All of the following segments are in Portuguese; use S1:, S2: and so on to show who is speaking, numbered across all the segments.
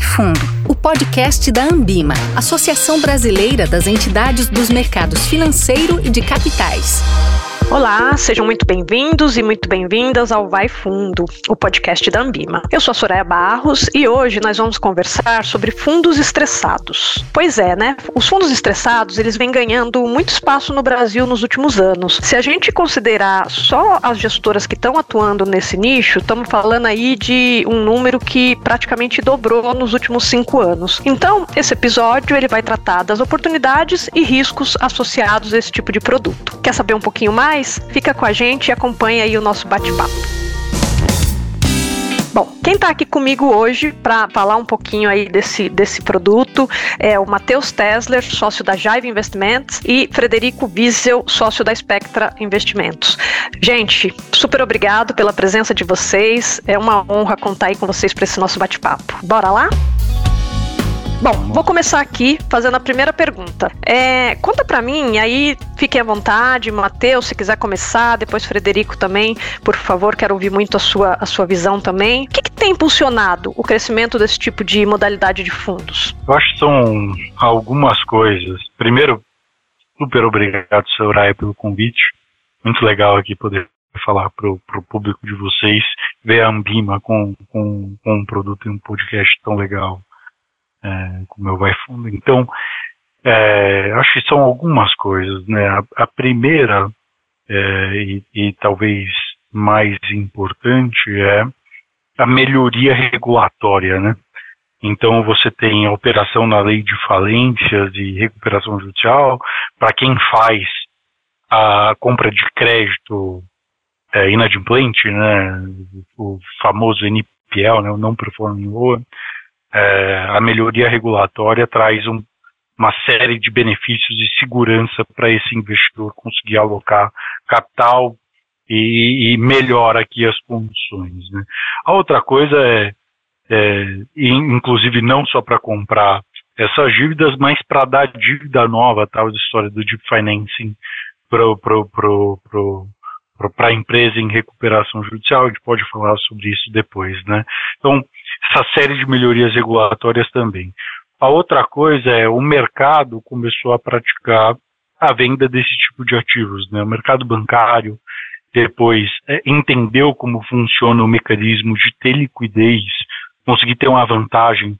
S1: Vai Fundo, o podcast da Ambima, Associação Brasileira das Entidades dos Mercados Financeiro e de Capitais.
S2: Olá, sejam muito bem-vindos e muito bem-vindas ao Vai Fundo, o podcast da Ambima. Eu sou a Soraya Barros e hoje nós vamos conversar sobre fundos estressados. Pois é, né? Os fundos estressados, eles vêm ganhando muito espaço no Brasil nos últimos anos. Se a gente considerar só as gestoras que estão atuando nesse nicho, estamos falando aí de um número que praticamente dobrou nos últimos cinco anos. Então, esse episódio ele vai tratar das oportunidades e riscos associados a esse tipo de produto. Quer saber um pouquinho mais? Mais, fica com a gente e acompanha aí o nosso bate-papo. Bom, quem está aqui comigo hoje para falar um pouquinho aí desse, desse produto é o Matheus Tesler, sócio da Jive Investimentos, e Frederico Wiesel, sócio da Spectra Investimentos. Gente, super obrigado pela presença de vocês. É uma honra contar aí com vocês para esse nosso bate-papo. Bora lá? Bom, vou começar aqui fazendo a primeira pergunta. É, conta para mim, aí fiquem à vontade, Matheus, se quiser começar, depois Frederico também, por favor, quero ouvir muito a sua, a sua visão também. O que, que tem impulsionado o crescimento desse tipo de modalidade de fundos?
S3: Eu acho que são algumas coisas. Primeiro, super obrigado, Soraya, pelo convite. Muito legal aqui poder falar para o público de vocês, ver a Ambima com, com, com um produto e um podcast tão legal é, como eu vai fundo. Então, é, acho que são algumas coisas, né? A, a primeira é, e, e, talvez mais importante é a melhoria regulatória, né? Então você tem a operação na lei de falências e recuperação judicial para quem faz a compra de crédito é, inadimplente, né? O famoso NPL, né? O não performing loan é, a melhoria regulatória traz um, uma série de benefícios e segurança para esse investidor conseguir alocar capital e, e melhora aqui as condições. Né? A outra coisa é, é inclusive não só para comprar essas dívidas, mas para dar dívida nova, tal história do deep financing para a empresa em recuperação judicial, a gente pode falar sobre isso depois, né? Então, essa série de melhorias regulatórias também. A outra coisa é o mercado começou a praticar a venda desse tipo de ativos, né? O mercado bancário depois é, entendeu como funciona o mecanismo de ter liquidez, conseguir ter uma vantagem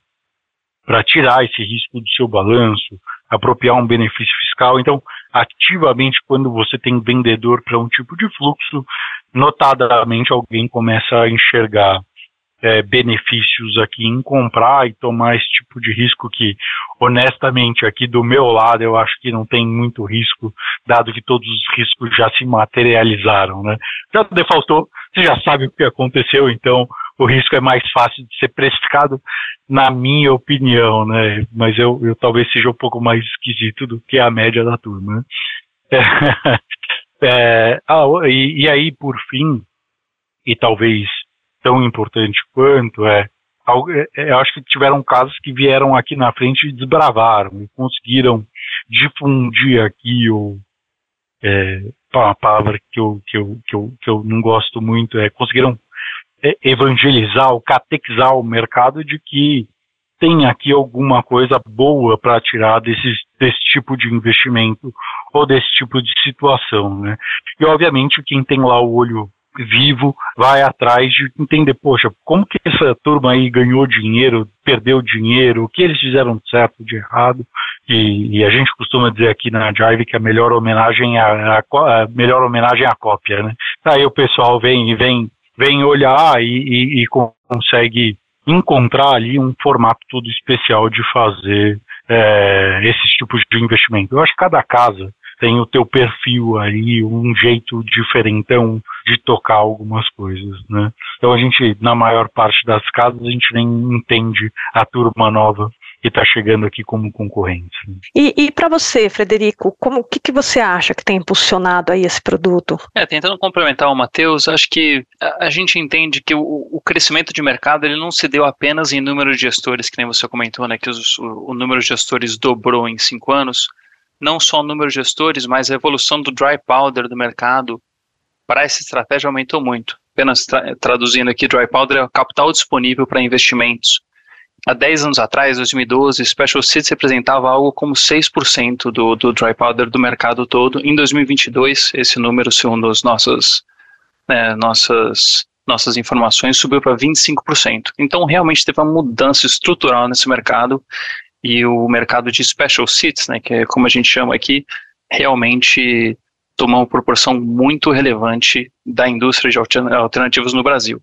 S3: para tirar esse risco do seu balanço, apropriar um benefício fiscal. Então, ativamente, quando você tem vendedor para um tipo de fluxo, notadamente alguém começa a enxergar é, benefícios aqui em comprar e tomar esse tipo de risco que, honestamente, aqui do meu lado eu acho que não tem muito risco, dado que todos os riscos já se materializaram, né? Já defaultou, você já sabe o que aconteceu, então o risco é mais fácil de ser precificado, na minha opinião, né? Mas eu, eu talvez seja um pouco mais esquisito do que a média da turma. Né? É, ah, e, e aí, por fim, e talvez tão importante quanto é, é, é, eu acho que tiveram casos que vieram aqui na frente e desbravaram e conseguiram difundir aqui o é, uma palavra que eu, que, eu, que, eu, que eu não gosto muito é conseguiram é, evangelizar ou catequizar o mercado de que tem aqui alguma coisa boa para tirar desse, desse tipo de investimento ou desse tipo de situação, né? E obviamente quem tem lá o olho vivo vai atrás de entender, poxa, como que essa turma aí ganhou dinheiro, perdeu dinheiro, o que eles fizeram certo, de errado, e, e a gente costuma dizer aqui na Jive que a melhor homenagem é a, a, a melhor homenagem é a cópia, né? Aí o pessoal vem e vem, vem olhar e, e, e consegue encontrar ali um formato todo especial de fazer é, esses tipos de investimento. Eu acho que cada casa tem o teu perfil aí, um jeito diferentão de tocar algumas coisas, né? Então a gente, na maior parte das casas, a gente nem entende a turma nova que está chegando aqui como concorrente.
S2: E, e para você, Frederico, como o que, que você acha que tem impulsionado aí esse produto?
S4: É, tentando complementar o Matheus, acho que a, a gente entende que o, o, crescimento de mercado ele não se deu apenas em número de gestores, que nem você comentou, né, que os, o, o número de gestores dobrou em cinco anos, não só o número de gestores, mas a evolução do dry powder do mercado para essa estratégia aumentou muito. Apenas tra traduzindo aqui, dry powder é o capital disponível para investimentos. há 10 anos atrás, 2012, Special Seeds representava algo como 6% do, do dry powder do mercado todo. Em 2022, esse número, segundo as nossas, né, nossas, nossas informações, subiu para 25%. Então, realmente teve uma mudança estrutural nesse mercado e o mercado de Special Seeds, né, que é como a gente chama aqui, realmente tomou uma proporção muito relevante da indústria de alternativas no Brasil.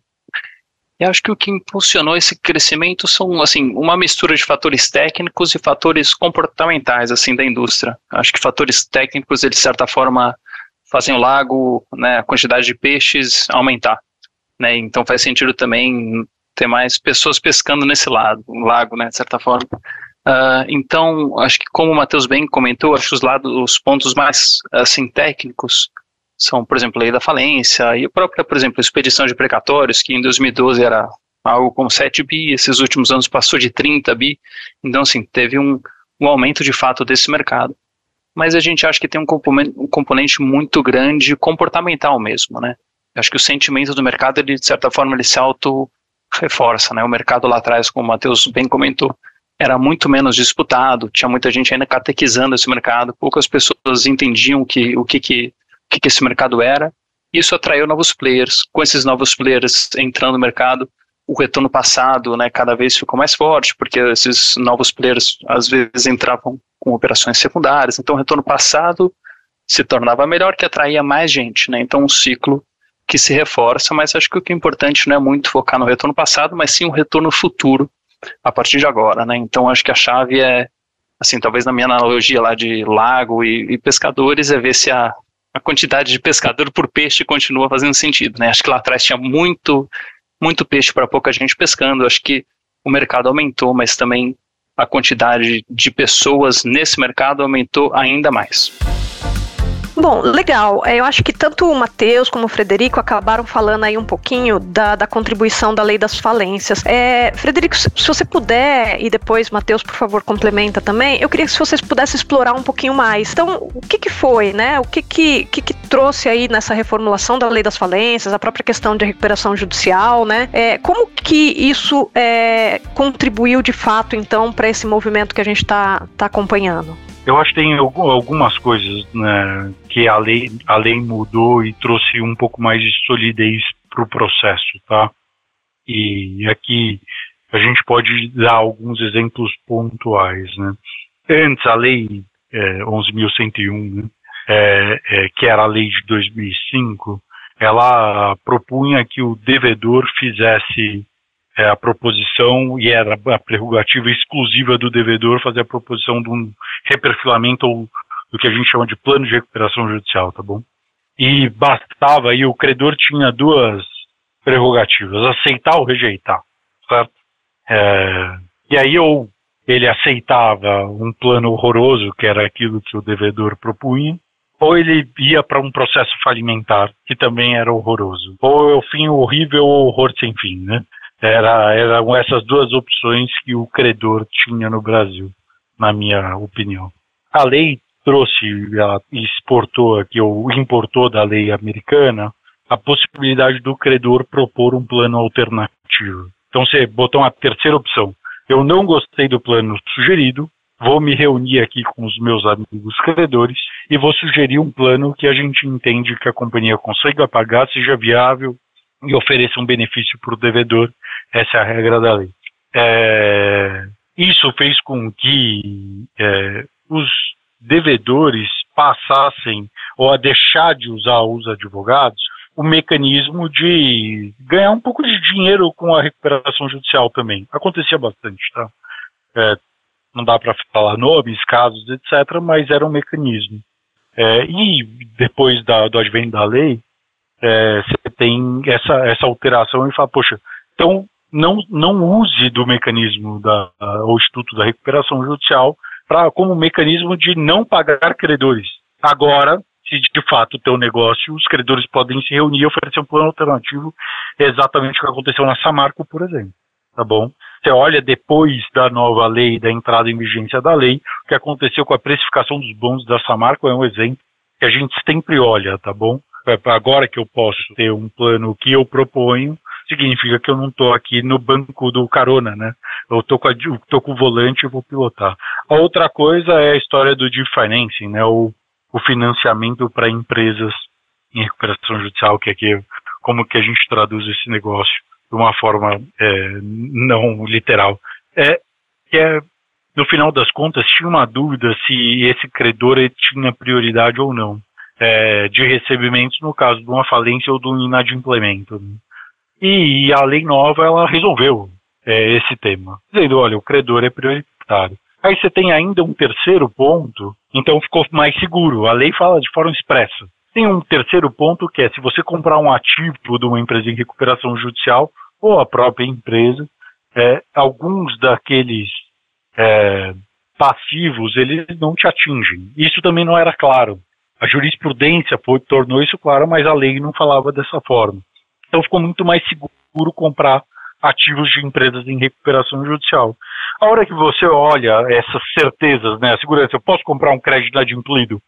S4: E acho que o que impulsionou esse crescimento são, assim, uma mistura de fatores técnicos e fatores comportamentais, assim, da indústria. Acho que fatores técnicos, eles, de certa forma, fazem o lago, né, a quantidade de peixes aumentar, né, então faz sentido também ter mais pessoas pescando nesse lado, lago, né, de certa forma. Uh, então, acho que como o Matheus bem comentou, acho os, lados, os pontos mais, assim, técnicos são, por exemplo, a lei da falência e a própria, por exemplo, expedição de precatórios, que em 2012 era algo como 7 bi, esses últimos anos passou de 30 bi, então, assim, teve um, um aumento de fato desse mercado. Mas a gente acha que tem um componente, um componente muito grande comportamental mesmo, né? Acho que o sentimento do mercado, ele, de certa forma, ele se auto-reforça, né? O mercado lá atrás, como o Matheus bem comentou, era muito menos disputado, tinha muita gente ainda catequizando esse mercado, poucas pessoas entendiam que, o que, que que, que esse mercado era. Isso atraiu novos players. Com esses novos players entrando no mercado, o retorno passado, né, cada vez ficou mais forte, porque esses novos players às vezes entravam com operações secundárias. Então, o retorno passado se tornava melhor, que atraía mais gente, né? Então, um ciclo que se reforça, mas acho que o que é importante não é muito focar no retorno passado, mas sim o retorno futuro a partir de agora, né? Então, acho que a chave é, assim, talvez na minha analogia lá de lago e, e pescadores, é ver se a, a quantidade de pescador por peixe continua fazendo sentido, né? Acho que lá atrás tinha muito, muito peixe para pouca gente pescando. Acho que o mercado aumentou, mas também a quantidade de pessoas nesse mercado aumentou ainda mais.
S2: Bom, legal. É, eu acho que tanto o Matheus como o Frederico acabaram falando aí um pouquinho da, da contribuição da lei das falências. É, Frederico, se você puder, e depois, Matheus, por favor, complementa também, eu queria que vocês pudessem explorar um pouquinho mais. Então, o que, que foi, né? O que que, que, que trouxe aí nessa reformulação da lei das falências, a própria questão de recuperação judicial, né? É, como que isso é, contribuiu de fato, então, para esse movimento que a gente está tá acompanhando?
S3: Eu acho que tem algumas coisas né, que a lei, a lei mudou e trouxe um pouco mais de solidez para o processo, tá? E aqui a gente pode dar alguns exemplos pontuais, né? Antes, a lei é, 11.101, né, é, é, que era a lei de 2005, ela propunha que o devedor fizesse é, a proposição e era a prerrogativa exclusiva do devedor fazer a proposição de um reperfilamento ou do que a gente chama de plano de recuperação judicial, tá bom? E bastava, e o credor tinha duas prerrogativas, aceitar ou rejeitar, certo? É, e aí ou ele aceitava um plano horroroso, que era aquilo que o devedor propunha, ou ele ia para um processo falimentar, que também era horroroso. Ou é o fim horrível ou horror sem fim, né? Era, eram essas duas opções que o credor tinha no Brasil, na minha opinião. A lei trouxe, ela exportou aqui, ou importou da lei americana, a possibilidade do credor propor um plano alternativo. Então você botou uma terceira opção. Eu não gostei do plano sugerido, vou me reunir aqui com os meus amigos credores e vou sugerir um plano que a gente entende que a companhia consiga pagar, seja viável e ofereça um benefício para o devedor. Essa é a regra da lei. É, isso fez com que é, os devedores passassem ou a deixar de usar os advogados o mecanismo de ganhar um pouco de dinheiro com a recuperação judicial também. Acontecia bastante, tá? É, não dá para falar nomes, casos, etc., mas era um mecanismo. É, e depois da, do advento da lei, é, você tem essa, essa alteração e fala, poxa, então não, não use do mecanismo da, o Instituto da Recuperação Judicial pra, como mecanismo de não pagar credores. Agora, se de fato o teu negócio, os credores podem se reunir e oferecer um plano alternativo, exatamente o que aconteceu na Samarco, por exemplo. Tá bom? Você olha depois da nova lei, da entrada em vigência da lei, o que aconteceu com a precificação dos bons da Samarco é um exemplo que a gente sempre olha, tá bom? agora que eu posso ter um plano que eu proponho, significa que eu não estou aqui no banco do carona, né? Eu estou com, com o volante e vou pilotar. A outra coisa é a história do deep financing, né? O, o financiamento para empresas em recuperação judicial, que aqui como que a gente traduz esse negócio de uma forma é, não literal. É, é, no final das contas, tinha uma dúvida se esse credor tinha prioridade ou não é, de recebimentos no caso de uma falência ou de um inadimplemento. E, a lei nova ela resolveu é, esse tema, dizendo, olha, o credor é prioritário. Aí você tem ainda um terceiro ponto, então ficou mais seguro. A lei fala de forma expressa. Tem um terceiro ponto que é se você comprar um ativo de uma empresa em recuperação judicial ou a própria empresa, é, alguns daqueles é, passivos eles não te atingem. Isso também não era claro. A jurisprudência foi, tornou isso claro, mas a lei não falava dessa forma. Então ficou muito mais seguro comprar ativos de empresas em recuperação judicial. A hora que você olha essas certezas, né, a segurança, eu posso comprar um crédito adimplido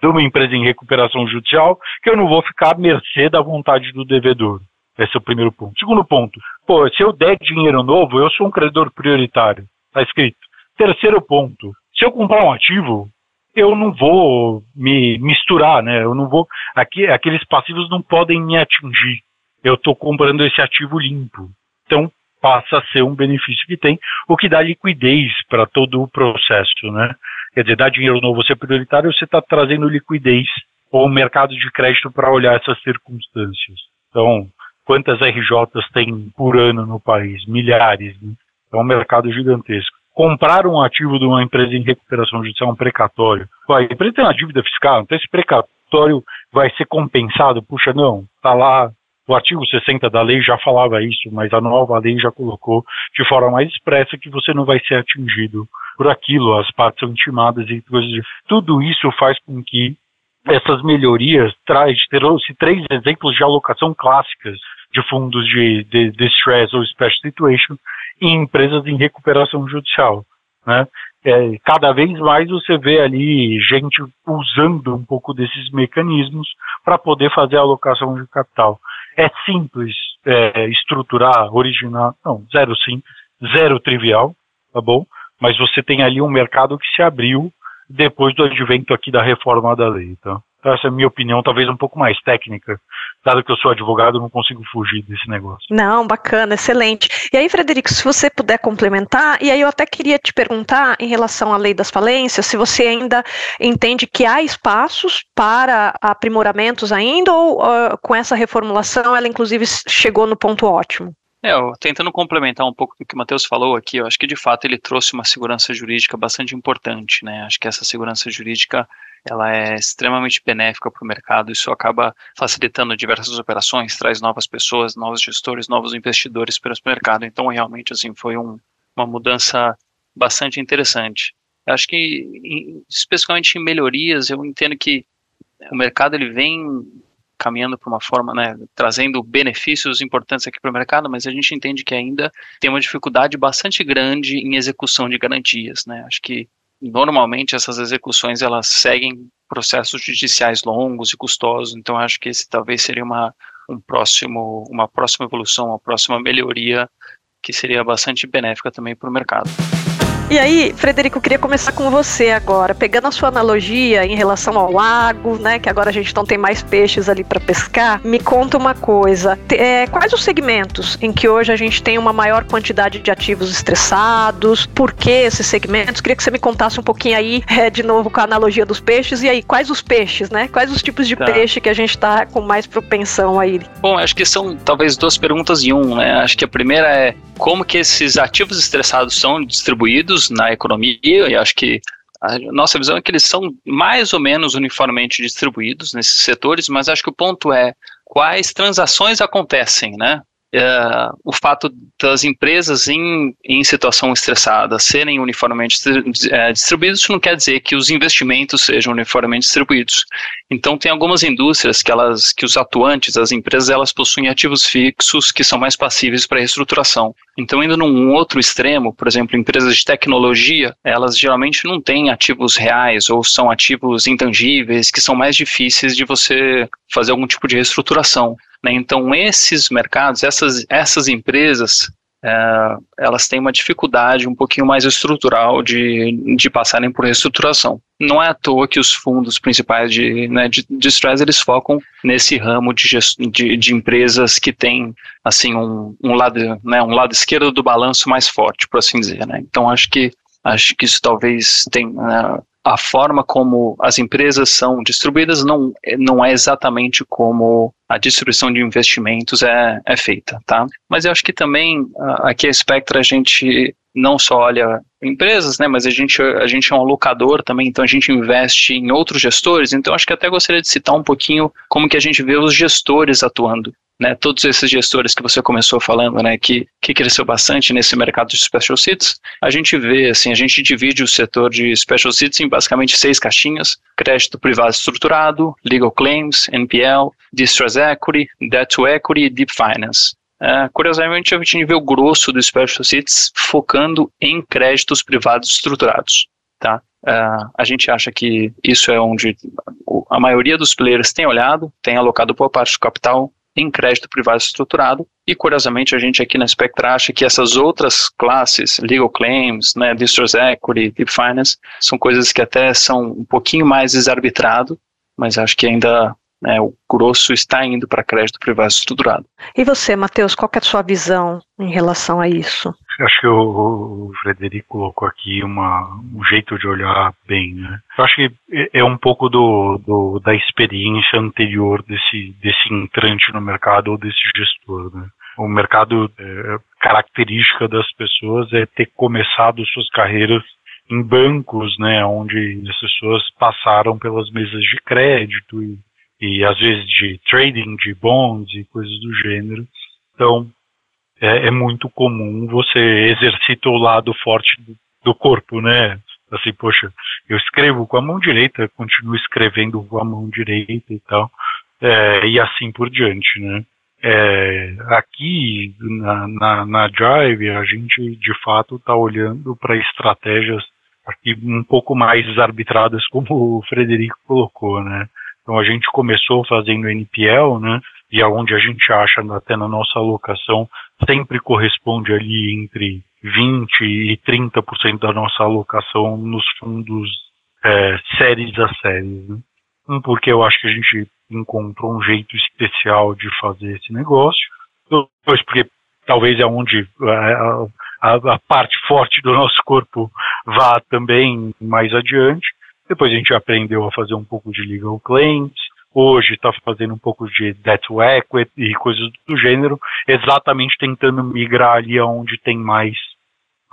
S3: de uma empresa em recuperação judicial, que eu não vou ficar à mercê da vontade do devedor. Esse é o primeiro ponto. Segundo ponto, pô, se eu der dinheiro novo, eu sou um credor prioritário. Está escrito. Terceiro ponto, se eu comprar um ativo, eu não vou me misturar, né? Eu não vou. Aqui, aqueles passivos não podem me atingir. Eu estou comprando esse ativo limpo. Então passa a ser um benefício que tem, o que dá liquidez para todo o processo, né? Quer dizer, dar dinheiro novo ser prioritário, você está trazendo liquidez ou mercado de crédito para olhar essas circunstâncias. Então, quantas RJs tem por ano no país? Milhares. Né? É um mercado gigantesco comprar um ativo de uma empresa em recuperação judicial, um precatório. A empresa tem uma dívida fiscal, então esse precatório vai ser compensado. Puxa, não, está lá. O artigo 60 da lei já falava isso, mas a nova lei já colocou de forma mais expressa que você não vai ser atingido por aquilo, as partes são intimadas e coisas. Tudo isso faz com que essas melhorias traz, trouxe três exemplos de alocação clássicas de fundos de, de, de stress ou special situation em empresas em recuperação judicial. Né? É, cada vez mais você vê ali gente usando um pouco desses mecanismos para poder fazer a alocação de capital. É simples é, estruturar, originar, não, zero sim, zero trivial, tá bom? Mas você tem ali um mercado que se abriu depois do advento aqui da reforma da lei, tá? Então, essa é a minha opinião, talvez um pouco mais técnica, dado que eu sou advogado, não consigo fugir desse negócio.
S2: Não, bacana, excelente. E aí, Frederico, se você puder complementar, e aí eu até queria te perguntar em relação à lei das falências, se você ainda entende que há espaços para aprimoramentos ainda, ou uh, com essa reformulação ela inclusive chegou no ponto ótimo?
S4: É, eu, tentando complementar um pouco do que o Matheus falou aqui, eu acho que de fato ele trouxe uma segurança jurídica bastante importante, né? Acho que essa segurança jurídica ela é extremamente benéfica para o mercado, isso acaba facilitando diversas operações, traz novas pessoas, novos gestores, novos investidores para o mercado. Então, realmente, assim, foi um, uma mudança bastante interessante. Eu acho que, em, especificamente em melhorias, eu entendo que o mercado ele vem caminhando para uma forma, né, trazendo benefícios importantes aqui para o mercado, mas a gente entende que ainda tem uma dificuldade bastante grande em execução de garantias, né? Acho que normalmente essas execuções elas seguem processos judiciais longos e custosos, então acho que esse talvez seria uma, um próximo, uma próxima evolução, uma próxima melhoria que seria bastante benéfica também para o mercado.
S2: E aí, Frederico, eu queria começar com você agora, pegando a sua analogia em relação ao lago, né, que agora a gente não tem mais peixes ali para pescar. Me conta uma coisa, é, quais os segmentos em que hoje a gente tem uma maior quantidade de ativos estressados? Por que esses segmentos? Queria que você me contasse um pouquinho aí, é, de novo com a analogia dos peixes. E aí, quais os peixes, né? Quais os tipos de tá. peixe que a gente está com mais propensão aí?
S4: Bom, acho que são talvez duas perguntas em um, né? Acho que a primeira é como que esses ativos estressados são distribuídos na economia, e acho que a nossa visão é que eles são mais ou menos uniformemente distribuídos nesses setores, mas acho que o ponto é quais transações acontecem, né? Uh, o fato das empresas em, em situação estressada serem uniformemente uh, distribuídos não quer dizer que os investimentos sejam uniformemente distribuídos. Então tem algumas indústrias que elas, que os atuantes, as empresas, elas possuem ativos fixos que são mais passíveis para reestruturação. Então indo num outro extremo, por exemplo, empresas de tecnologia, elas geralmente não têm ativos reais ou são ativos intangíveis que são mais difíceis de você fazer algum tipo de reestruturação. Né? Então, esses mercados, essas, essas empresas, é, elas têm uma dificuldade um pouquinho mais estrutural de, de passarem por reestruturação. Não é à toa que os fundos principais de, né, de, de stress, eles focam nesse ramo de, de, de empresas que têm assim, um, um, lado, né, um lado esquerdo do balanço mais forte, por assim dizer. Né? Então, acho que, acho que isso talvez tenha... A forma como as empresas são distribuídas não, não é exatamente como a distribuição de investimentos é, é feita, tá? Mas eu acho que também aqui a Spectra a gente não só olha empresas, né, mas a gente, a gente é um alocador também, então a gente investe em outros gestores, então acho que até gostaria de citar um pouquinho como que a gente vê os gestores atuando né, todos esses gestores que você começou falando, né, que, que cresceu bastante nesse mercado de special seats, a gente vê, assim, a gente divide o setor de special seats em basicamente seis caixinhas, crédito privado estruturado, legal claims, NPL, distress equity, debt to equity e deep finance. Uh, curiosamente, a gente vê o grosso do special seats focando em créditos privados estruturados, tá? Uh, a gente acha que isso é onde a maioria dos players tem olhado, tem alocado boa parte do capital, em crédito privado estruturado. E, curiosamente, a gente aqui na Spectra acha que essas outras classes, legal claims, né, distress equity, deep finance, são coisas que até são um pouquinho mais desarbitrado, mas acho que ainda né, o grosso está indo para crédito privado estruturado.
S2: E você, Matheus, qual é a sua visão em relação a isso?
S3: Acho que o, o Frederico colocou aqui uma, um jeito de olhar bem, né? Eu acho que é, é um pouco do, do, da experiência anterior desse, desse entrante no mercado ou desse gestor, né? O mercado, é, característica das pessoas é ter começado suas carreiras em bancos, né, onde as pessoas passaram pelas mesas de crédito e, e às vezes de trading de bonds e coisas do gênero. Então, é, é muito comum você exercitar o lado forte do, do corpo, né? Assim, poxa, eu escrevo com a mão direita, continuo escrevendo com a mão direita e tal, é, e assim por diante, né? É, aqui na, na, na Jive a gente de fato está olhando para estratégias aqui um pouco mais arbitradas, como o Frederico colocou, né? Então a gente começou fazendo NPL, né? E aonde a gente acha até na nossa alocação sempre corresponde ali entre 20 e 30% da nossa alocação nos fundos é, séries a séries. Né? Um, porque eu acho que a gente encontrou um jeito especial de fazer esse negócio. Dois, porque talvez é onde a, a, a parte forte do nosso corpo vá também mais adiante. Depois a gente aprendeu a fazer um pouco de legal claims, hoje está fazendo um pouco de debt to equity e coisas do gênero, exatamente tentando migrar ali onde tem mais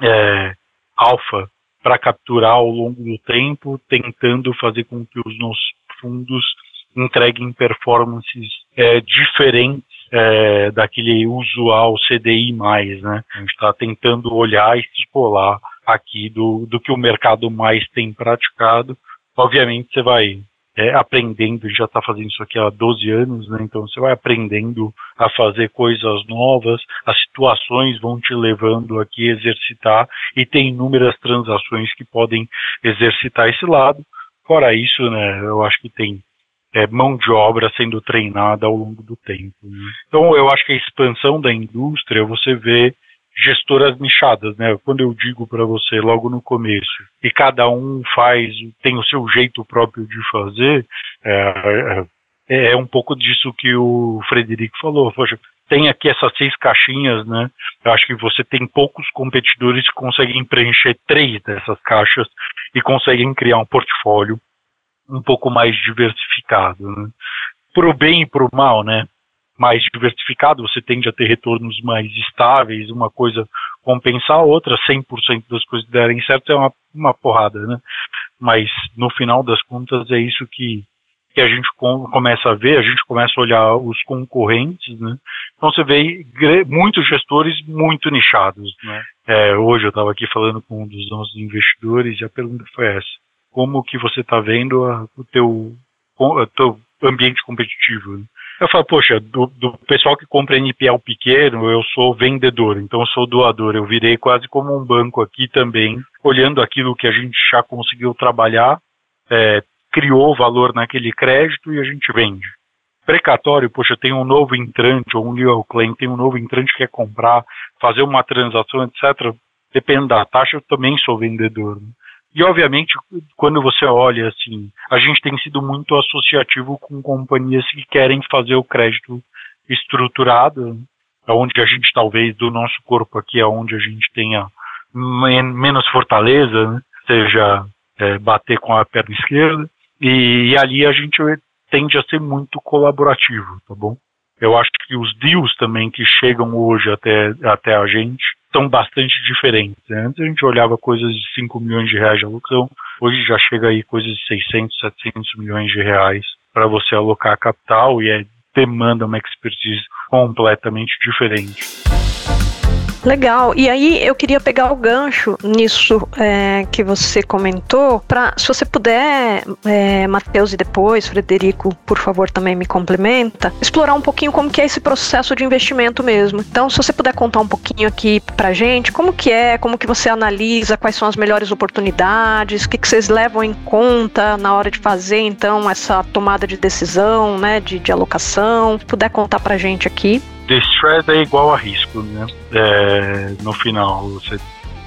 S3: é, alfa para capturar ao longo do tempo, tentando fazer com que os nossos fundos entreguem performances é, diferentes é, daquele usual CDI+, né? A gente está tentando olhar e se colar aqui do, do que o mercado mais tem praticado. Obviamente você vai é, aprendendo, já está fazendo isso aqui há 12 anos, né? Então você vai aprendendo a fazer coisas novas, as situações vão te levando aqui a exercitar e tem inúmeras transações que podem exercitar esse lado. Fora isso, né, eu acho que tem é, mão de obra sendo treinada ao longo do tempo. Né? Então eu acho que a expansão da indústria, você vê gestoras nichadas, né? Quando eu digo para você logo no começo, e cada um faz, tem o seu jeito próprio de fazer, é, é, é um pouco disso que o Frederico falou. Poxa, tem aqui essas seis caixinhas, né? Eu acho que você tem poucos competidores que conseguem preencher três dessas caixas e conseguem criar um portfólio um pouco mais diversificado, né? Pro bem e pro mal, né? Mais diversificado, você tende a ter retornos mais estáveis, uma coisa compensar a outra, 100% das coisas derem certo é uma, uma porrada, né? Mas no final das contas é isso que, que a gente com, começa a ver, a gente começa a olhar os concorrentes, né? Então você vê muitos gestores muito nichados, né? É, hoje eu estava aqui falando com um dos nossos investidores e a pergunta foi essa: como que você está vendo a, o teu, o teu ambiente competitivo? Né? Eu falo, poxa, do, do, pessoal que compra NPL pequeno, eu sou vendedor, então eu sou doador. Eu virei quase como um banco aqui também, olhando aquilo que a gente já conseguiu trabalhar, é, criou valor naquele crédito e a gente vende. precatório, poxa, tem um novo entrante, ou um new claim, tem um novo entrante que quer comprar, fazer uma transação, etc., depende da taxa, eu também sou vendedor. Né? E, obviamente, quando você olha, assim, a gente tem sido muito associativo com companhias que querem fazer o crédito estruturado, onde a gente, talvez, do nosso corpo aqui, é onde a gente tenha men menos fortaleza, né? seja é, bater com a perna esquerda, e, e ali a gente tende a ser muito colaborativo, tá bom? Eu acho que os deals também que chegam hoje até, até a gente são bastante diferentes. Né? Antes a gente olhava coisas de 5 milhões de reais de alocação, hoje já chega aí coisas de 600, 700 milhões de reais para você alocar capital e é, demanda uma expertise completamente diferente.
S2: Legal. E aí eu queria pegar o gancho nisso é, que você comentou, para se você puder, é, Matheus e depois Frederico, por favor, também me complementa, explorar um pouquinho como que é esse processo de investimento mesmo. Então, se você puder contar um pouquinho aqui para gente, como que é, como que você analisa, quais são as melhores oportunidades, o que, que vocês levam em conta na hora de fazer então essa tomada de decisão, né, de, de alocação. Se puder contar para gente aqui
S3: distress é igual a risco, né? É, no final, você,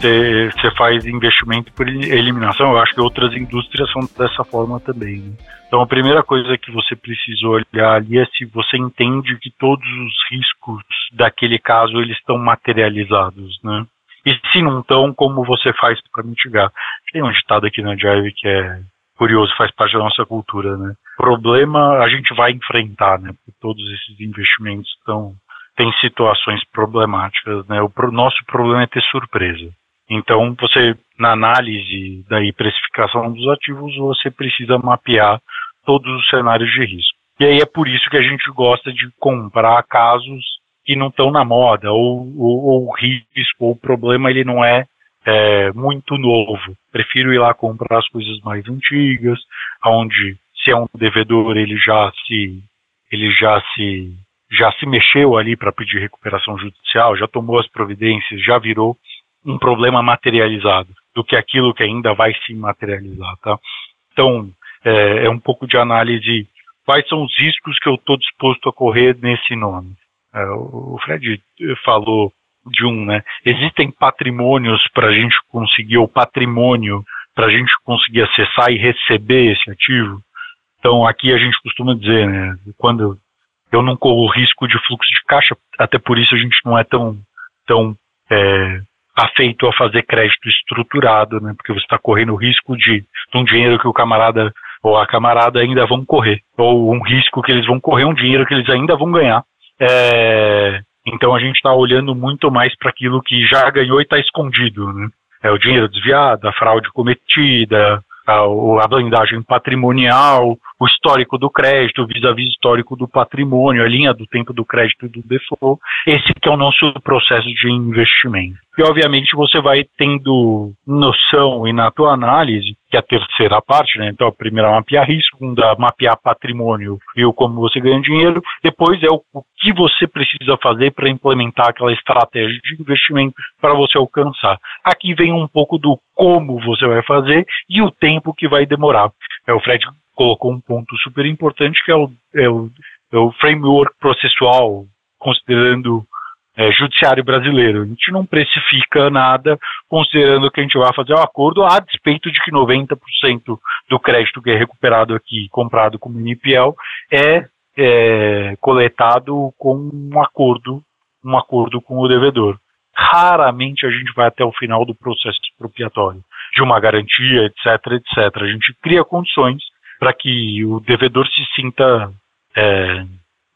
S3: você faz investimento por eliminação. Eu acho que outras indústrias são dessa forma também. Né? Então, a primeira coisa que você precisa olhar ali é se você entende que todos os riscos daquele caso eles estão materializados, né? E se não estão, como você faz para mitigar? Tem um ditado aqui na Jive que é curioso, faz parte da nossa cultura, né? Problema a gente vai enfrentar, né? Porque todos esses investimentos estão tem situações problemáticas, né? O nosso problema é ter surpresa. Então, você na análise da precificação dos ativos, você precisa mapear todos os cenários de risco. E aí é por isso que a gente gosta de comprar casos que não estão na moda, ou, ou, o risco, ou o problema ele não é, é, muito novo. Prefiro ir lá comprar as coisas mais antigas, onde se é um devedor ele já se ele já se já se mexeu ali para pedir recuperação judicial, já tomou as providências, já virou um problema materializado do que aquilo que ainda vai se materializar, tá? Então, é, é um pouco de análise quais são os riscos que eu estou disposto a correr nesse nome. É, o Fred falou de um, né? Existem patrimônios para a gente conseguir, ou patrimônio para a gente conseguir acessar e receber esse ativo. Então, aqui a gente costuma dizer, né? Quando eu não corro risco de fluxo de caixa, até por isso a gente não é tão, tão é, afeito a fazer crédito estruturado, né? Porque você está correndo o risco de, de um dinheiro que o camarada ou a camarada ainda vão correr, ou um risco que eles vão correr, um dinheiro que eles ainda vão ganhar. É, então a gente está olhando muito mais para aquilo que já ganhou e está escondido, né? É o dinheiro desviado, a fraude cometida, a, a blindagem patrimonial, o histórico do crédito, vis-à-vis histórico do patrimônio, a linha do tempo do crédito e do default. Esse que é o nosso processo de investimento. E obviamente você vai tendo noção e na tua análise, que é a terceira parte, né? Então a primeira é mapear risco, segunda mapear patrimônio e o como você ganha dinheiro, depois é o, o que você precisa fazer para implementar aquela estratégia de investimento para você alcançar. Aqui vem um pouco do como você vai fazer e o tempo que vai demorar. É, o Fred colocou um ponto super importante que é o, é o, é o framework processual, considerando é, judiciário brasileiro. A gente não precifica nada considerando que a gente vai fazer um acordo a despeito de que 90% do crédito que é recuperado aqui, comprado como NPL, é, é coletado com um acordo, um acordo com o devedor. Raramente a gente vai até o final do processo expropriatório, de uma garantia, etc, etc. A gente cria condições para que o devedor se sinta é,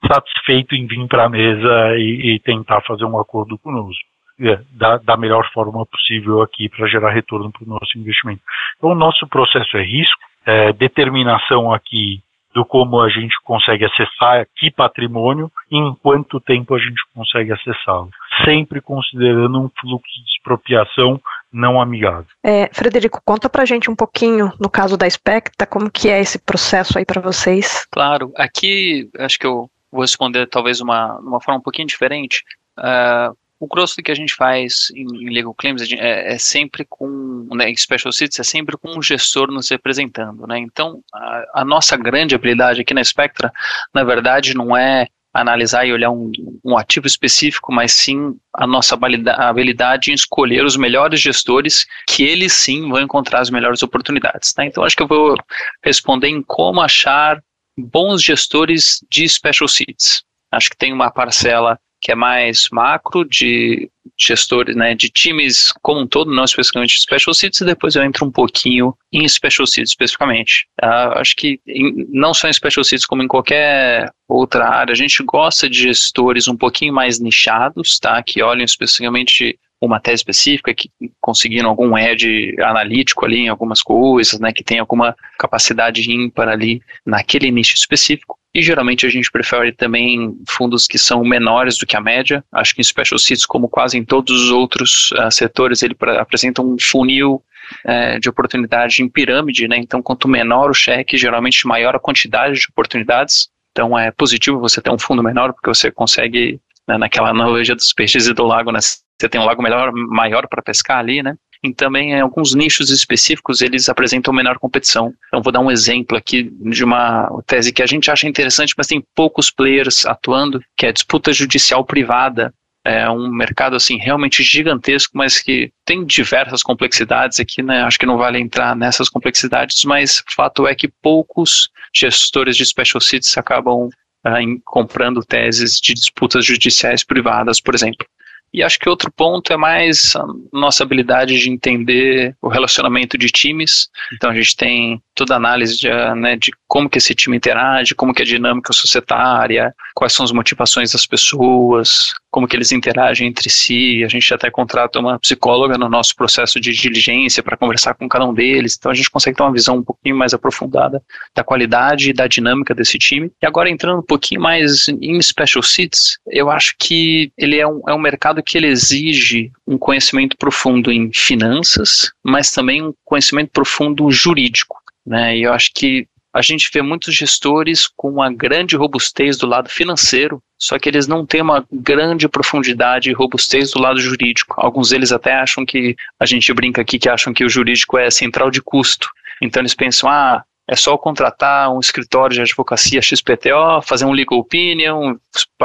S3: satisfeito em vir para a mesa e, e, tentar fazer um acordo conosco. É, da, da, melhor forma possível aqui para gerar retorno para o nosso investimento. Então, o nosso processo é risco, é, determinação aqui do como a gente consegue acessar que patrimônio e em quanto tempo a gente consegue acessá-lo, sempre considerando um fluxo de expropriação não amigável.
S2: É, Frederico, conta pra gente um pouquinho, no caso da Specta, como que é esse processo aí para vocês?
S4: Claro, aqui acho que eu vou responder talvez uma, uma forma um pouquinho diferente. Uh, o grosso que a gente faz em, em legal claims é, é, sempre com né, special seats é sempre com um gestor nos representando, né? Então, a, a nossa grande habilidade aqui na Spectra, na verdade, não é analisar e olhar um, um, ativo específico, mas sim a nossa habilidade em escolher os melhores gestores que eles sim vão encontrar as melhores oportunidades. Tá? Então acho que eu vou responder em como achar bons gestores de special seats. Acho que tem uma parcela que é mais macro de gestores, né, de times como um todo, não especificamente special seats, e depois eu entro um pouquinho em special seats especificamente. Uh, acho que em, não só em special seats, como em qualquer outra área, a gente gosta de gestores um pouquinho mais nichados, tá, que olham especificamente uma tese específica, que conseguiram algum edge analítico ali em algumas coisas, né, que tem alguma capacidade ímpar ali naquele nicho específico. E geralmente a gente prefere também fundos que são menores do que a média. Acho que em special seats, como quase em todos os outros uh, setores, ele apresenta um funil uh, de oportunidade em pirâmide, né? Então, quanto menor o cheque, geralmente maior a quantidade de oportunidades. Então, é positivo você ter um fundo menor, porque você consegue, né, naquela analogia dos peixes e do lago, né? Você tem um lago melhor, maior para pescar ali, né? e também em alguns nichos específicos eles apresentam menor competição. Então vou dar um exemplo aqui de uma tese que a gente acha interessante, mas tem poucos players atuando, que é a disputa judicial privada. É um mercado assim realmente gigantesco, mas que tem diversas complexidades aqui, né? Acho que não vale entrar nessas complexidades, mas o fato é que poucos gestores de special seats acabam uh, comprando teses de disputas judiciais privadas, por exemplo. E acho que outro ponto é mais a nossa habilidade de entender o relacionamento de times. Então a gente tem toda a análise de, né, de como que esse time interage, como que é a dinâmica societária, quais são as motivações das pessoas, como que eles interagem entre si. A gente até contrata uma psicóloga no nosso processo de diligência para conversar com cada um deles. Então a gente consegue ter uma visão um pouquinho mais aprofundada da qualidade e da dinâmica desse time. E agora entrando um pouquinho mais em special seats, eu acho que ele é um, é um mercado que ele exige um conhecimento profundo em finanças, mas também um conhecimento profundo jurídico. Né? E eu acho que a gente vê muitos gestores com uma grande robustez do lado financeiro, só que eles não têm uma grande profundidade e robustez do lado jurídico. Alguns deles até acham que, a gente brinca aqui que acham que o jurídico é central de custo. Então eles pensam, ah, é só contratar um escritório de advocacia XPTO, fazer um legal opinion,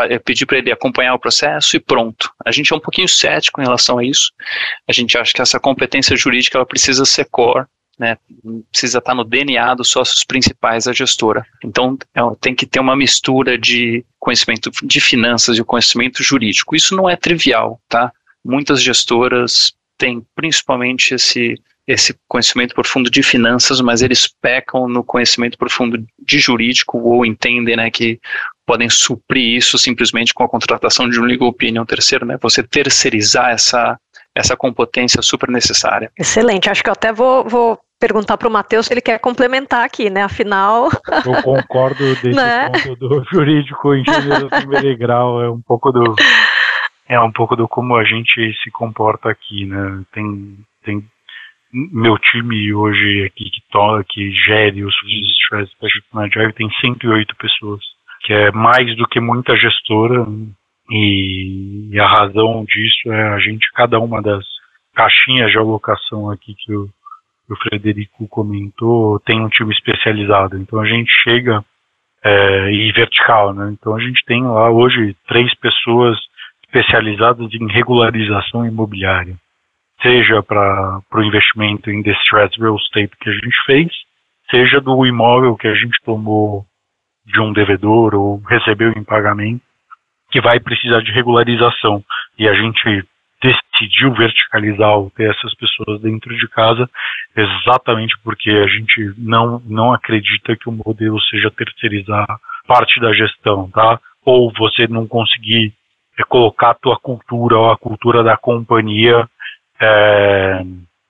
S4: é, pedir para ele acompanhar o processo e pronto. A gente é um pouquinho cético em relação a isso. A gente acha que essa competência jurídica ela precisa ser core né, precisa estar no DNA dos sócios principais da gestora. Então, é, tem que ter uma mistura de conhecimento de finanças e o conhecimento jurídico. Isso não é trivial, tá? Muitas gestoras têm principalmente esse esse conhecimento profundo de finanças, mas eles pecam no conhecimento profundo de jurídico ou entendem, né, que podem suprir isso simplesmente com a contratação de um legal opinion terceiro, né? Você terceirizar essa essa competência super necessária.
S2: Excelente. Acho que eu até vou, vou perguntar para o Matheus se ele quer complementar aqui, né? Afinal.
S3: Eu concordo desse né? ponto do jurídico engenheiro primeiro grau, é um pouco do. É um pouco do como a gente se comporta aqui, né? Tem, tem meu time hoje aqui que toca, que gere os Stress Special Agile tem 108 pessoas, que é mais do que muita gestora, e, e a razão disso é a gente, cada uma das caixinhas de alocação aqui que o o Frederico comentou, tem um time especializado. Então a gente chega é, e vertical, né? Então a gente tem lá hoje três pessoas especializadas em regularização imobiliária, seja para o investimento em distressed real estate que a gente fez, seja do imóvel que a gente tomou de um devedor ou recebeu em pagamento, que vai precisar de regularização. E a gente decidiu verticalizar ou ter essas pessoas dentro de casa exatamente porque a gente não, não acredita que o modelo seja terceirizar parte da gestão, tá? Ou você não conseguir é, colocar a tua cultura ou a cultura da companhia é,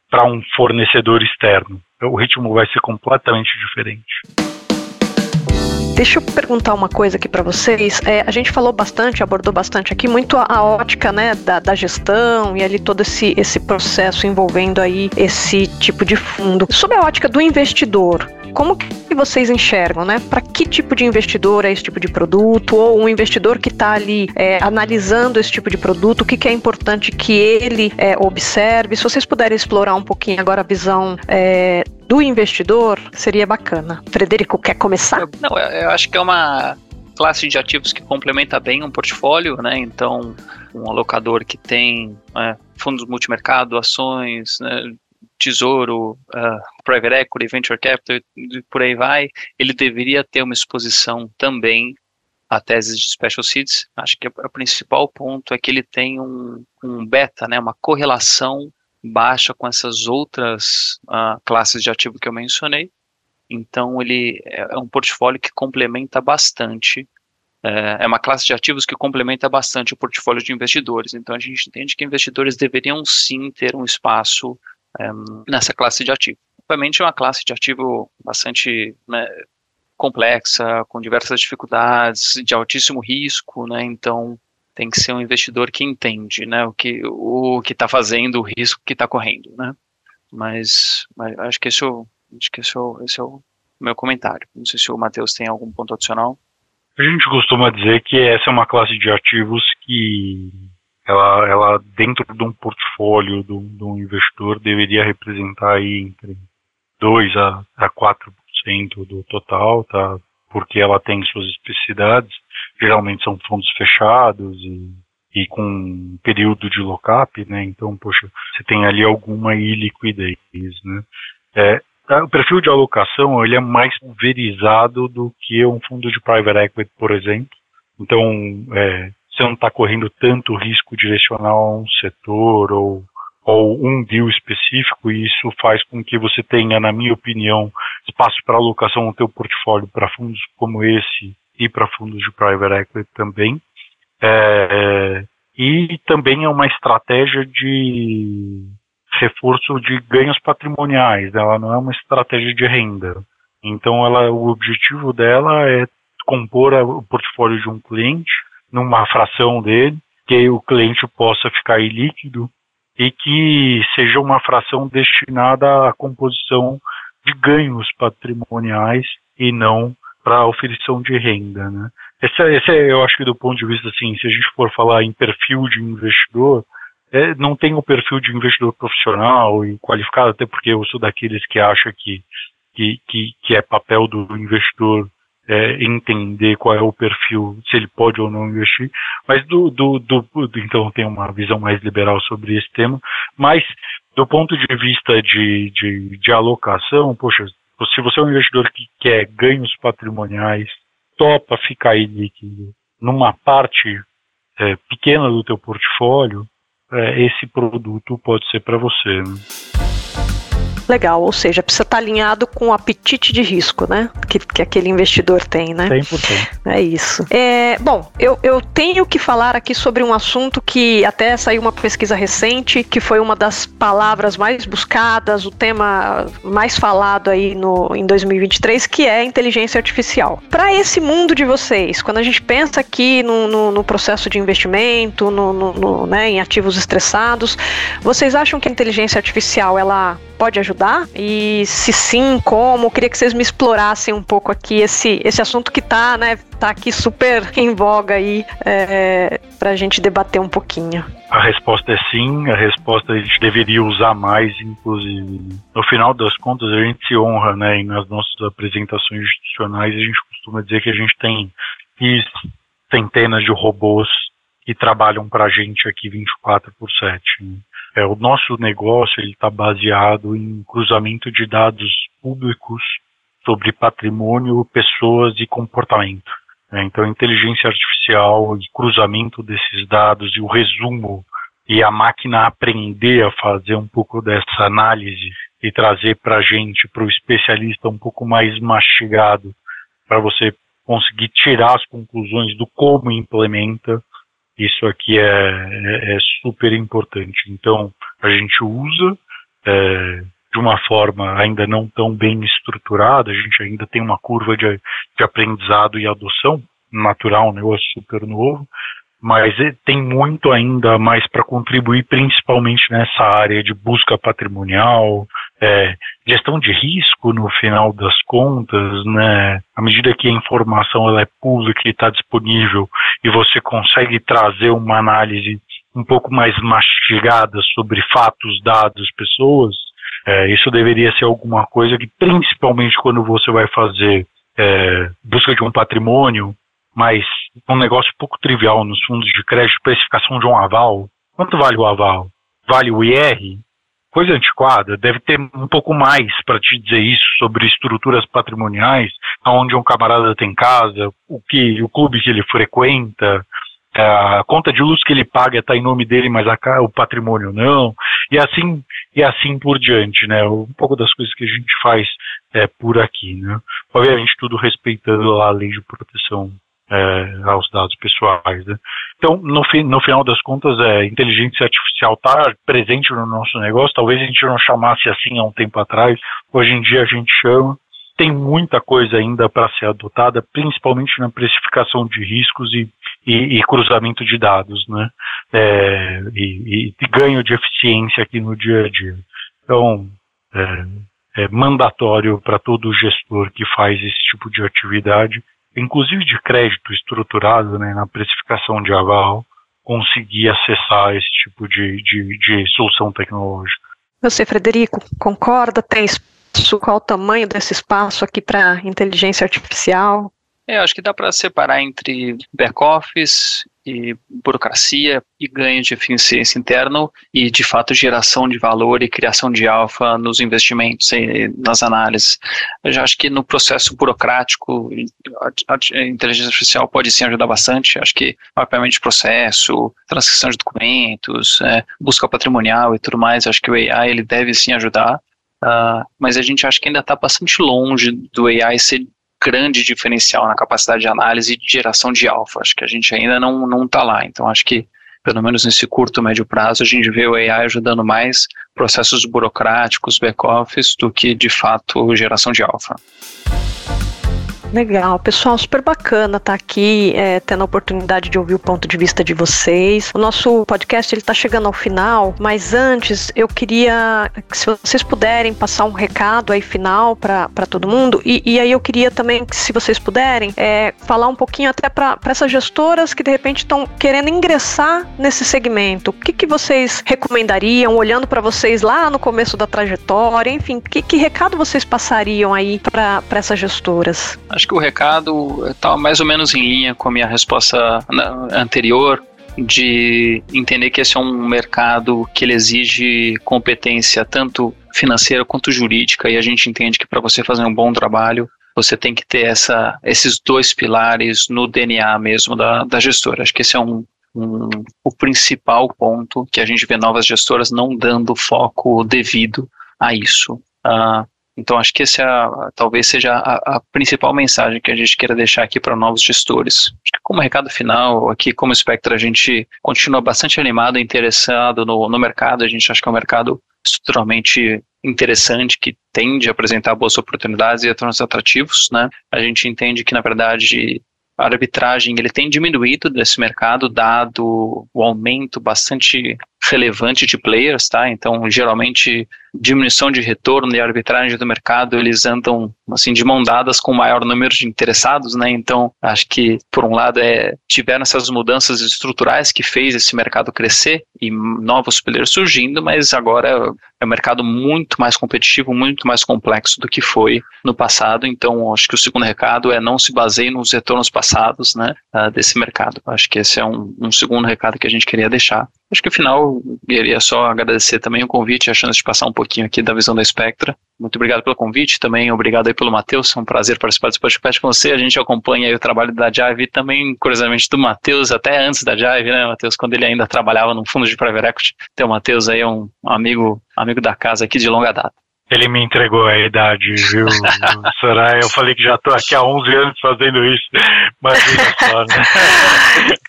S3: para um fornecedor externo. O ritmo vai ser completamente diferente.
S2: Deixa eu perguntar uma coisa aqui para vocês. É, a gente falou bastante, abordou bastante aqui, muito a, a ótica né, da, da, gestão e ali todo esse, esse processo envolvendo aí esse tipo de fundo. Sob a ótica do investidor, como que vocês enxergam, né? Para que tipo de investidor é esse tipo de produto? Ou um investidor que está ali é, analisando esse tipo de produto, o que, que é importante que ele é, observe? Se vocês puderem explorar um pouquinho agora a visão é, do investidor, seria bacana. Frederico, quer começar?
S4: Não, eu acho que é uma classe de ativos que complementa bem um portfólio, né? Então, um alocador que tem né, fundos multimercado, ações, né, tesouro, uh, private equity, venture capital, por aí vai, ele deveria ter uma exposição também a teses de special seeds. Acho que o principal ponto é que ele tem um, um beta, né, uma correlação baixa com essas outras uh, classes de ativo que eu mencionei. Então ele é, é um portfólio que complementa bastante é, é uma classe de ativos que complementa bastante o portfólio de investidores. Então a gente entende que investidores deveriam sim ter um espaço é, nessa classe de ativo. Obviamente é uma classe de ativo bastante né, complexa, com diversas dificuldades, de altíssimo risco, né? Então tem que ser um investidor que entende, né, o que o está fazendo, o risco que está correndo, né? Mas, mas, acho que esse é acho que esse é esse é o meu comentário. Não sei se o Matheus tem algum ponto adicional.
S3: A gente costuma dizer que essa é uma classe de ativos que ela, ela dentro de um portfólio de um, de um investidor deveria representar aí entre 2 a, a 4% do total, tá? Porque ela tem suas especificidades, geralmente são fundos fechados e, e com período de lock-up, né? Então, poxa, você tem ali alguma iliquidez, né? É? O perfil de alocação ele é mais pulverizado do que um fundo de private equity, por exemplo. Então, é, você não está correndo tanto risco direcional a um setor ou, ou um deal específico, e isso faz com que você tenha, na minha opinião, espaço para alocação no teu portfólio para fundos como esse e para fundos de private equity também. É, é, e também é uma estratégia de reforço de ganhos patrimoniais, ela não é uma estratégia de renda. Então, ela, o objetivo dela é compor a, o portfólio de um cliente numa fração dele, que o cliente possa ficar ilíquido e que seja uma fração destinada à composição de ganhos patrimoniais e não para oferição de renda. Né? Esse, esse é, eu acho que do ponto de vista, assim, se a gente for falar em perfil de investidor, é, não tem o perfil de investidor profissional e qualificado, até porque eu sou daqueles que acha que, que, que, que é papel do investidor é, entender qual é o perfil, se ele pode ou não investir, mas do, do, do, então tem uma visão mais liberal sobre esse tema, mas do ponto de vista de, de, de alocação, poxa, se você é um investidor que quer ganhos patrimoniais, topa ficar líquido numa parte é, pequena do teu portfólio, é, esse produto pode ser para você. Né?
S2: Legal, ou seja, precisa estar alinhado com o apetite de risco, né? Que, que aquele investidor tem, né?
S3: 100%.
S2: É isso. É, bom, eu, eu tenho que falar aqui sobre um assunto que até saiu uma pesquisa recente, que foi uma das palavras mais buscadas, o tema mais falado aí no, em 2023, que é inteligência artificial. Para esse mundo de vocês, quando a gente pensa aqui no, no, no processo de investimento, no, no, né, em ativos estressados, vocês acham que a inteligência artificial ela pode ajudar? E se sim, como? Queria que vocês me explorassem um pouco aqui esse, esse assunto que está né, tá aqui super em voga aí é, para a gente debater um pouquinho.
S3: A resposta é sim, a resposta a gente deveria usar mais, inclusive. No final das contas, a gente se honra, né? E nas nossas apresentações institucionais, a gente costuma dizer que a gente tem centenas de robôs que trabalham para a gente aqui 24 por 7. Né? É, o nosso negócio está baseado em cruzamento de dados públicos sobre patrimônio, pessoas e comportamento. É, então, inteligência artificial e cruzamento desses dados e o resumo e a máquina aprender a fazer um pouco dessa análise e trazer para a gente, para o especialista, um pouco mais mastigado, para você conseguir tirar as conclusões do como implementa isso aqui é, é, é super importante. Então, a gente usa é, de uma forma ainda não tão bem estruturada, a gente ainda tem uma curva de, de aprendizado e adoção natural, um negócio super novo, mas tem muito ainda mais para contribuir, principalmente nessa área de busca patrimonial, É, gestão de risco, no final das contas, né, à medida que a informação ela é pública e está disponível e você consegue trazer uma análise um pouco mais mastigada sobre fatos, dados, pessoas, é, isso deveria ser alguma coisa que, principalmente quando você vai fazer é, busca de um patrimônio, mas um negócio pouco trivial nos fundos de crédito, especificação de um aval. Quanto vale o aval? Vale o IR? Coisa antiquada, deve ter um pouco mais para te dizer isso sobre estruturas patrimoniais, onde um camarada tem casa, o que o clube que ele frequenta, a conta de luz que ele paga está em nome dele, mas a, o patrimônio não, e assim e assim por diante, né? Um pouco das coisas que a gente faz é, por aqui, né? Obviamente tudo respeitando a lei de proteção é, aos dados pessoais. Né? Então, no, fi, no, final das contas, é, inteligência artificial está presente no nosso negócio. Talvez a gente não chamasse assim há um tempo atrás. Hoje em dia a gente chama. Tem muita coisa ainda para ser adotada, principalmente na precificação de riscos e, e, e cruzamento de dados, né? É, e, e, ganho de eficiência aqui no dia a dia. Então, é, é mandatório para todo gestor que faz esse tipo de atividade inclusive de crédito estruturado né, na precificação de aval, conseguir acessar esse tipo de, de, de solução tecnológica.
S2: Você, Frederico, concorda? Tem espaço? Qual o tamanho desse espaço aqui para inteligência artificial?
S4: É, acho que dá para separar entre back-office e burocracia e ganho de eficiência interno e, de fato, geração de valor e criação de alfa nos investimentos e nas análises. Eu já acho que no processo burocrático, a, inteligência artificial pode sim ajudar bastante. Acho que mapeamento de processo, transcrição de documentos, é, busca patrimonial e tudo mais, acho que o AI ele deve sim ajudar. Uh, mas a gente acha que ainda está bastante longe do AI ser grande diferencial na capacidade de análise e de geração de alfa. Acho que a gente ainda não está lá. Então acho que pelo menos nesse curto médio prazo a gente vê o AI ajudando mais processos burocráticos, back-office do que de fato geração de alfa.
S2: Legal, pessoal, super bacana estar tá aqui, é, tendo a oportunidade de ouvir o ponto de vista de vocês. O nosso podcast ele está chegando ao final, mas antes eu queria, se vocês puderem passar um recado aí final para todo mundo, e, e, aí eu queria também que, se vocês puderem, é, falar um pouquinho até para essas gestoras que de repente estão querendo ingressar nesse segmento. O que, que vocês recomendariam, olhando para vocês lá no começo da trajetória, enfim, que, que recado vocês passariam aí para essas gestoras?
S4: Acho acho que o recado está mais ou menos em linha com a minha resposta anterior de entender que esse é um mercado que ele exige competência tanto financeira quanto jurídica e a gente entende que para você fazer um bom trabalho você tem que ter essa, esses dois pilares no DNA mesmo da, da gestora. Acho que esse é um, um, o principal ponto que a gente vê novas gestoras não dando foco devido a isso. Uh, então, acho que esse é talvez seja a, a, principal mensagem que a gente queira deixar aqui para novos gestores. Acho que como recado final, aqui como Spectra, a gente continua bastante animado e interessado no, no mercado. A gente acha que é um mercado estruturalmente interessante, que tende a apresentar boas oportunidades e retornos atrativos. Né? A gente entende que, na verdade, a arbitragem ele tem diminuído desse mercado, dado o aumento bastante relevante de players, tá? Então, geralmente, diminuição de retorno e arbitragem do mercado, eles andam, assim, de mão dadas com o maior número de interessados, né? Então, acho que, por um lado, é, tiveram essas mudanças estruturais que fez esse mercado crescer e novos players surgindo, mas agora é um mercado muito mais competitivo, muito mais complexo do que foi no passado. Então, acho que o segundo recado é não se baseie nos retornos passados, né, uh, desse mercado. Acho que esse é um, um segundo recado que a gente queria deixar. Acho que, afinal, queria só agradecer também o convite a chance de passar um pouquinho aqui da visão da Spectra. Muito obrigado pelo convite, também obrigado aí pelo Matheus, é um prazer participar desse podcast com você. A gente acompanha o trabalho da Jive e também, curiosamente, do Matheus, até antes da Jive, né, Matheus, quando ele ainda trabalhava no fundo de private equity. Então, o Matheus aí é um amigo, amigo da casa aqui de longa data.
S3: Ele me entregou a idade, viu, Soraya? Eu falei que já estou aqui há 11 anos fazendo isso, mas só, né?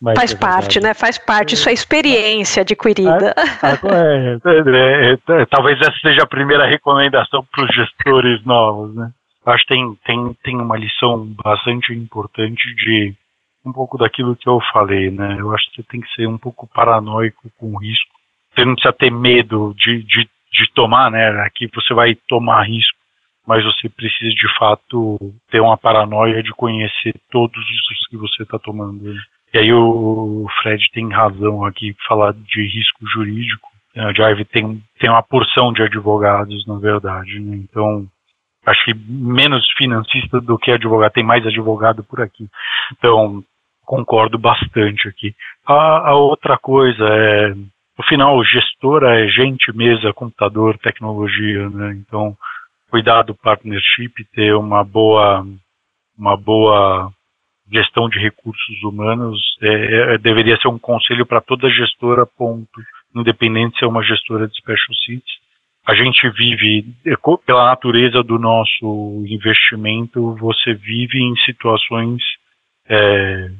S2: Mas Faz é parte, né? Faz parte. Isso é experiência adquirida.
S3: Ah, é, é, é, talvez essa seja a primeira recomendação para os gestores novos, né? Acho que tem, tem, tem uma lição bastante importante de um pouco daquilo que eu falei, né? Eu acho que você tem que ser um pouco paranoico com o risco. Você não precisa ter medo de, de de tomar, né? Aqui você vai tomar risco, mas você precisa de fato ter uma paranoia de conhecer todos os riscos que você está tomando. Né? E aí o Fred tem razão aqui falar de risco jurídico. A Jive tem, tem uma porção de advogados, na verdade. Né? Então, acho que menos financista do que advogado, tem mais advogado por aqui. Então, concordo bastante aqui. A, a outra coisa é, no final, gestora é gente, mesa, computador, tecnologia, né? Então, cuidar do partnership, ter uma boa, uma boa gestão de recursos humanos é, é, deveria ser um conselho para toda gestora, ponto, independente se é uma gestora de special seats a gente vive, pela natureza do nosso investimento, você vive em situações é,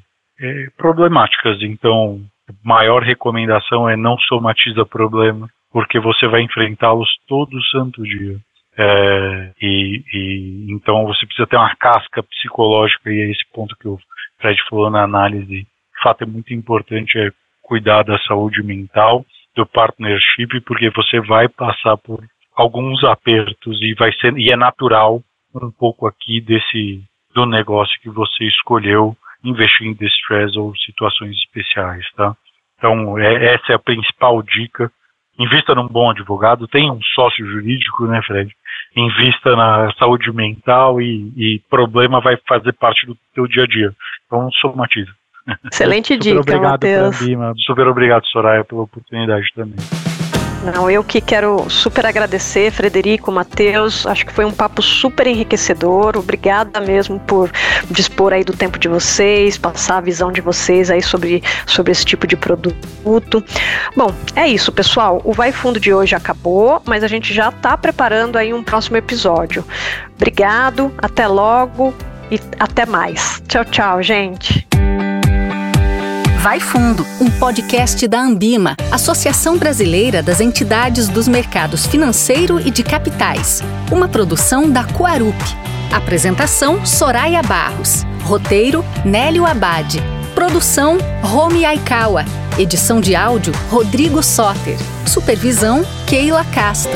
S3: é, problemáticas. Então, maior recomendação é não somatiza problema, porque você vai enfrentá-los todo santo dia. É, e, e, então você precisa ter uma casca psicológica e é esse ponto que o Fred falou na análise. De fato é muito importante é cuidar da saúde mental do partnership, porque você vai passar por alguns apertos e vai ser e é natural um pouco aqui desse do negócio que você escolheu investir em distress ou situações especiais, tá? Então é, essa é a principal dica. Invista num bom advogado, tenha um sócio jurídico, né, Fred? Invista na saúde mental e, e problema vai fazer parte do teu dia a dia. Então somatiza.
S2: Excelente dica,
S3: obrigado, Matheus. Super obrigado, Soraya, pela oportunidade também.
S2: Não, eu que quero super agradecer, Frederico, Matheus. Acho que foi um papo super enriquecedor. Obrigada mesmo por dispor aí do tempo de vocês, passar a visão de vocês aí sobre, sobre esse tipo de produto. Bom, é isso, pessoal. O Vai Fundo de hoje acabou, mas a gente já está preparando aí um próximo episódio. Obrigado, até logo e até mais. Tchau, tchau, gente.
S1: Vai Fundo, um podcast da Ambima, Associação Brasileira das Entidades dos Mercados Financeiro e de Capitais. Uma produção da Coarup. Apresentação: Soraya Barros. Roteiro: Nélio Abade. Produção: Rome Aikawa. Edição de áudio: Rodrigo Soter. Supervisão: Keila Castro.